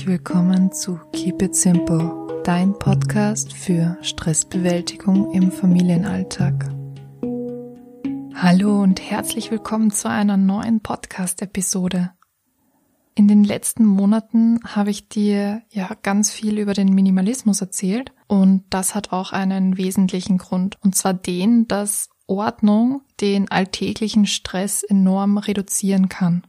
herzlich willkommen zu Keep It Simple, dein Podcast für Stressbewältigung im Familienalltag. Hallo und herzlich willkommen zu einer neuen Podcast-Episode. In den letzten Monaten habe ich dir ja ganz viel über den Minimalismus erzählt und das hat auch einen wesentlichen Grund und zwar den, dass Ordnung den alltäglichen Stress enorm reduzieren kann.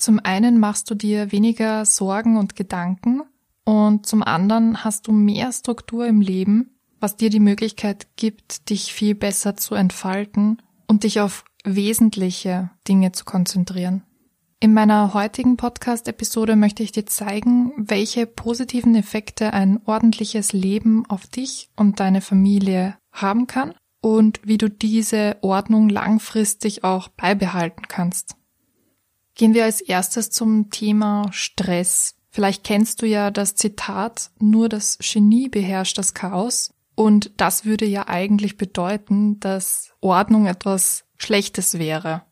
Zum einen machst du dir weniger Sorgen und Gedanken und zum anderen hast du mehr Struktur im Leben, was dir die Möglichkeit gibt, dich viel besser zu entfalten und dich auf wesentliche Dinge zu konzentrieren. In meiner heutigen Podcast-Episode möchte ich dir zeigen, welche positiven Effekte ein ordentliches Leben auf dich und deine Familie haben kann und wie du diese Ordnung langfristig auch beibehalten kannst. Gehen wir als erstes zum Thema Stress. Vielleicht kennst du ja das Zitat, nur das Genie beherrscht das Chaos. Und das würde ja eigentlich bedeuten, dass Ordnung etwas Schlechtes wäre.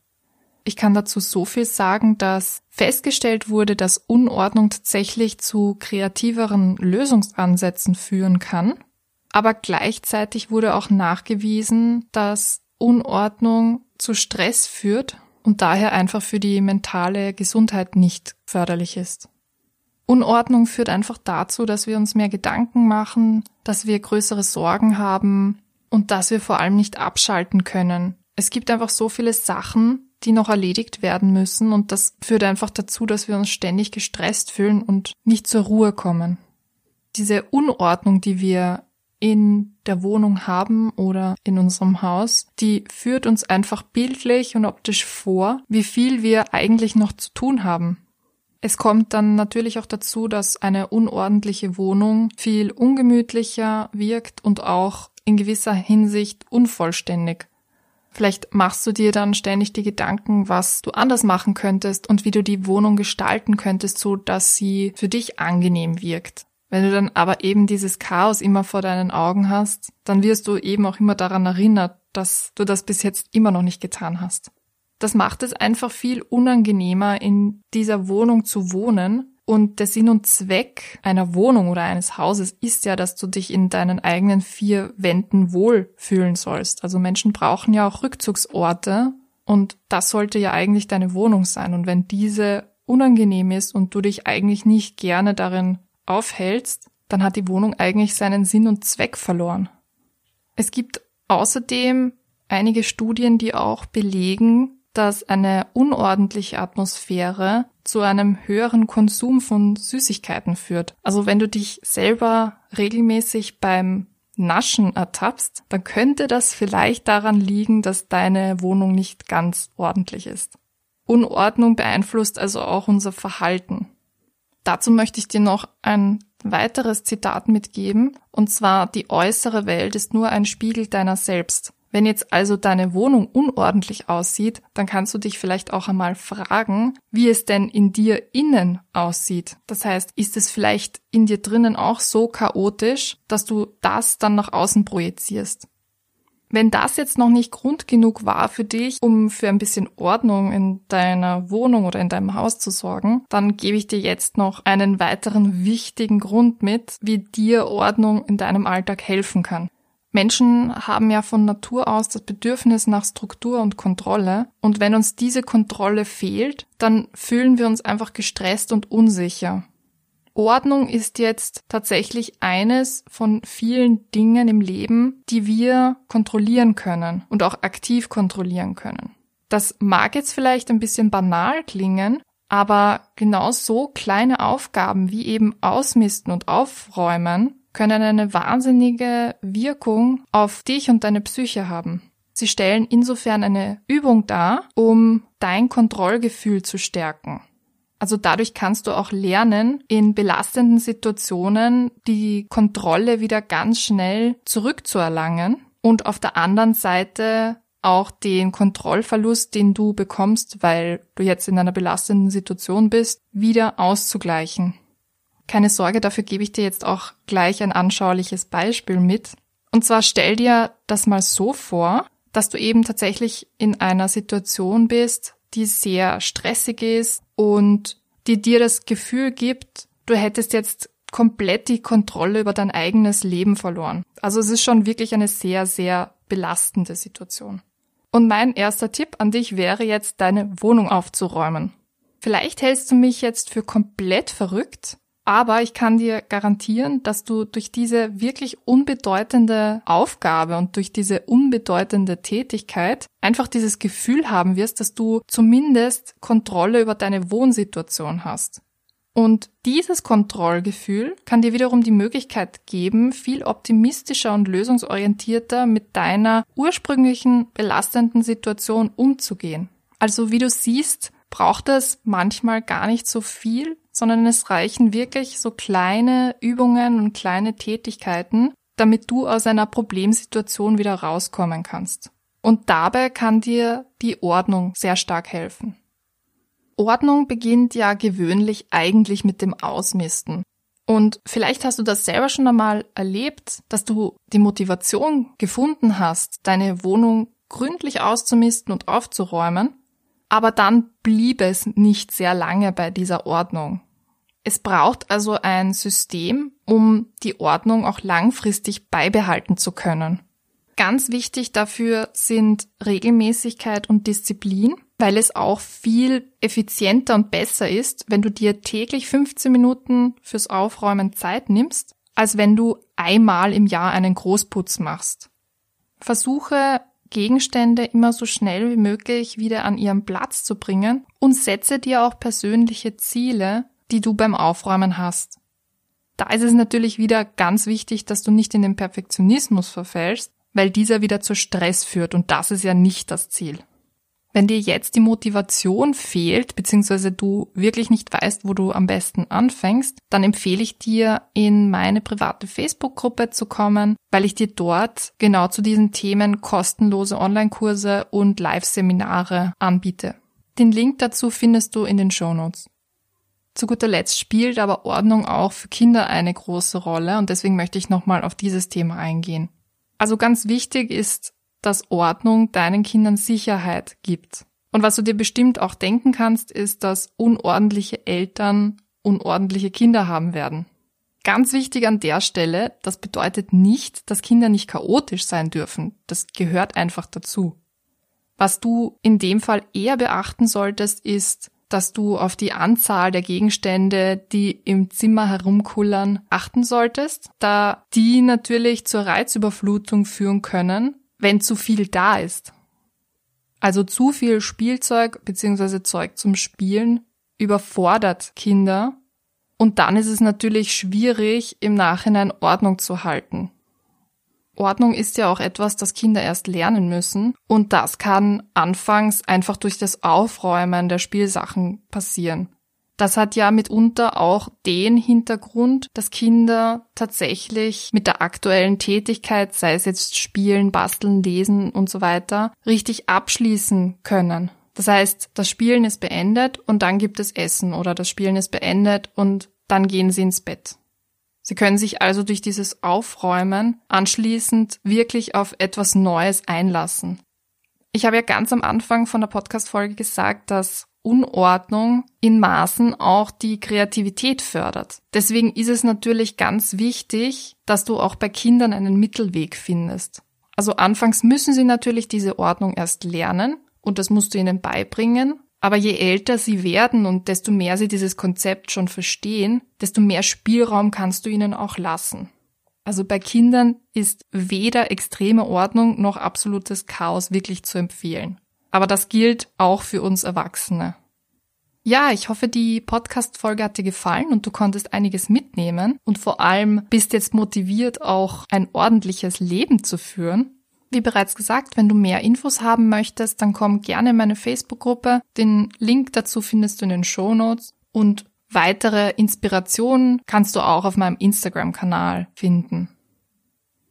Ich kann dazu so viel sagen, dass festgestellt wurde, dass Unordnung tatsächlich zu kreativeren Lösungsansätzen führen kann. Aber gleichzeitig wurde auch nachgewiesen, dass Unordnung zu Stress führt und daher einfach für die mentale Gesundheit nicht förderlich ist. Unordnung führt einfach dazu, dass wir uns mehr Gedanken machen, dass wir größere Sorgen haben und dass wir vor allem nicht abschalten können. Es gibt einfach so viele Sachen, die noch erledigt werden müssen und das führt einfach dazu, dass wir uns ständig gestresst fühlen und nicht zur Ruhe kommen. Diese Unordnung, die wir in der Wohnung haben oder in unserem Haus, die führt uns einfach bildlich und optisch vor, wie viel wir eigentlich noch zu tun haben. Es kommt dann natürlich auch dazu, dass eine unordentliche Wohnung viel ungemütlicher wirkt und auch in gewisser Hinsicht unvollständig. Vielleicht machst du dir dann ständig die Gedanken, was du anders machen könntest und wie du die Wohnung gestalten könntest, so dass sie für dich angenehm wirkt. Wenn du dann aber eben dieses Chaos immer vor deinen Augen hast, dann wirst du eben auch immer daran erinnert, dass du das bis jetzt immer noch nicht getan hast. Das macht es einfach viel unangenehmer, in dieser Wohnung zu wohnen. Und der Sinn und Zweck einer Wohnung oder eines Hauses ist ja, dass du dich in deinen eigenen vier Wänden wohlfühlen sollst. Also Menschen brauchen ja auch Rückzugsorte und das sollte ja eigentlich deine Wohnung sein. Und wenn diese unangenehm ist und du dich eigentlich nicht gerne darin aufhältst, dann hat die Wohnung eigentlich seinen Sinn und Zweck verloren. Es gibt außerdem einige Studien, die auch belegen, dass eine unordentliche Atmosphäre zu einem höheren Konsum von Süßigkeiten führt. Also wenn du dich selber regelmäßig beim Naschen ertappst, dann könnte das vielleicht daran liegen, dass deine Wohnung nicht ganz ordentlich ist. Unordnung beeinflusst also auch unser Verhalten. Dazu möchte ich dir noch ein weiteres Zitat mitgeben, und zwar die äußere Welt ist nur ein Spiegel deiner selbst. Wenn jetzt also deine Wohnung unordentlich aussieht, dann kannst du dich vielleicht auch einmal fragen, wie es denn in dir innen aussieht. Das heißt, ist es vielleicht in dir drinnen auch so chaotisch, dass du das dann nach außen projizierst? Wenn das jetzt noch nicht Grund genug war für dich, um für ein bisschen Ordnung in deiner Wohnung oder in deinem Haus zu sorgen, dann gebe ich dir jetzt noch einen weiteren wichtigen Grund mit, wie dir Ordnung in deinem Alltag helfen kann. Menschen haben ja von Natur aus das Bedürfnis nach Struktur und Kontrolle. Und wenn uns diese Kontrolle fehlt, dann fühlen wir uns einfach gestresst und unsicher. Ordnung ist jetzt tatsächlich eines von vielen Dingen im Leben, die wir kontrollieren können und auch aktiv kontrollieren können. Das mag jetzt vielleicht ein bisschen banal klingen, aber genau so kleine Aufgaben wie eben Ausmisten und Aufräumen können eine wahnsinnige Wirkung auf dich und deine Psyche haben. Sie stellen insofern eine Übung dar, um dein Kontrollgefühl zu stärken. Also dadurch kannst du auch lernen, in belastenden Situationen die Kontrolle wieder ganz schnell zurückzuerlangen und auf der anderen Seite auch den Kontrollverlust, den du bekommst, weil du jetzt in einer belastenden Situation bist, wieder auszugleichen. Keine Sorge, dafür gebe ich dir jetzt auch gleich ein anschauliches Beispiel mit. Und zwar stell dir das mal so vor, dass du eben tatsächlich in einer Situation bist, die sehr stressig ist und die dir das Gefühl gibt, du hättest jetzt komplett die Kontrolle über dein eigenes Leben verloren. Also es ist schon wirklich eine sehr, sehr belastende Situation. Und mein erster Tipp an dich wäre jetzt, deine Wohnung aufzuräumen. Vielleicht hältst du mich jetzt für komplett verrückt, aber ich kann dir garantieren, dass du durch diese wirklich unbedeutende Aufgabe und durch diese unbedeutende Tätigkeit einfach dieses Gefühl haben wirst, dass du zumindest Kontrolle über deine Wohnsituation hast. Und dieses Kontrollgefühl kann dir wiederum die Möglichkeit geben, viel optimistischer und lösungsorientierter mit deiner ursprünglichen belastenden Situation umzugehen. Also wie du siehst, braucht es manchmal gar nicht so viel, sondern es reichen wirklich so kleine Übungen und kleine Tätigkeiten, damit du aus einer Problemsituation wieder rauskommen kannst. Und dabei kann dir die Ordnung sehr stark helfen. Ordnung beginnt ja gewöhnlich eigentlich mit dem Ausmisten. Und vielleicht hast du das selber schon einmal erlebt, dass du die Motivation gefunden hast, deine Wohnung gründlich auszumisten und aufzuräumen, aber dann blieb es nicht sehr lange bei dieser Ordnung. Es braucht also ein System, um die Ordnung auch langfristig beibehalten zu können. Ganz wichtig dafür sind Regelmäßigkeit und Disziplin weil es auch viel effizienter und besser ist, wenn du dir täglich 15 Minuten fürs Aufräumen Zeit nimmst, als wenn du einmal im Jahr einen Großputz machst. Versuche Gegenstände immer so schnell wie möglich wieder an ihren Platz zu bringen und setze dir auch persönliche Ziele, die du beim Aufräumen hast. Da ist es natürlich wieder ganz wichtig, dass du nicht in den Perfektionismus verfällst, weil dieser wieder zu Stress führt und das ist ja nicht das Ziel. Wenn dir jetzt die Motivation fehlt, beziehungsweise du wirklich nicht weißt, wo du am besten anfängst, dann empfehle ich dir, in meine private Facebook-Gruppe zu kommen, weil ich dir dort genau zu diesen Themen kostenlose Online-Kurse und Live-Seminare anbiete. Den Link dazu findest du in den Show Notes. Zu guter Letzt spielt aber Ordnung auch für Kinder eine große Rolle und deswegen möchte ich nochmal auf dieses Thema eingehen. Also ganz wichtig ist dass Ordnung deinen Kindern Sicherheit gibt. Und was du dir bestimmt auch denken kannst, ist, dass unordentliche Eltern unordentliche Kinder haben werden. Ganz wichtig an der Stelle, das bedeutet nicht, dass Kinder nicht chaotisch sein dürfen. Das gehört einfach dazu. Was du in dem Fall eher beachten solltest, ist, dass du auf die Anzahl der Gegenstände, die im Zimmer herumkullern, achten solltest, da die natürlich zur Reizüberflutung führen können wenn zu viel da ist. Also zu viel Spielzeug bzw. Zeug zum Spielen überfordert Kinder und dann ist es natürlich schwierig, im Nachhinein Ordnung zu halten. Ordnung ist ja auch etwas, das Kinder erst lernen müssen und das kann anfangs einfach durch das Aufräumen der Spielsachen passieren. Das hat ja mitunter auch den Hintergrund, dass Kinder tatsächlich mit der aktuellen Tätigkeit, sei es jetzt Spielen, Basteln, Lesen und so weiter, richtig abschließen können. Das heißt, das Spielen ist beendet und dann gibt es Essen oder das Spielen ist beendet und dann gehen sie ins Bett. Sie können sich also durch dieses Aufräumen anschließend wirklich auf etwas Neues einlassen. Ich habe ja ganz am Anfang von der Podcast-Folge gesagt, dass Unordnung in Maßen auch die Kreativität fördert. Deswegen ist es natürlich ganz wichtig, dass du auch bei Kindern einen Mittelweg findest. Also anfangs müssen sie natürlich diese Ordnung erst lernen und das musst du ihnen beibringen. Aber je älter sie werden und desto mehr sie dieses Konzept schon verstehen, desto mehr Spielraum kannst du ihnen auch lassen. Also bei Kindern ist weder extreme Ordnung noch absolutes Chaos wirklich zu empfehlen. Aber das gilt auch für uns Erwachsene. Ja, ich hoffe, die Podcast-Folge hat dir gefallen und du konntest einiges mitnehmen und vor allem bist jetzt motiviert, auch ein ordentliches Leben zu führen. Wie bereits gesagt, wenn du mehr Infos haben möchtest, dann komm gerne in meine Facebook-Gruppe. Den Link dazu findest du in den Show Notes und weitere Inspirationen kannst du auch auf meinem Instagram-Kanal finden.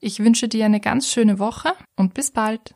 Ich wünsche dir eine ganz schöne Woche und bis bald.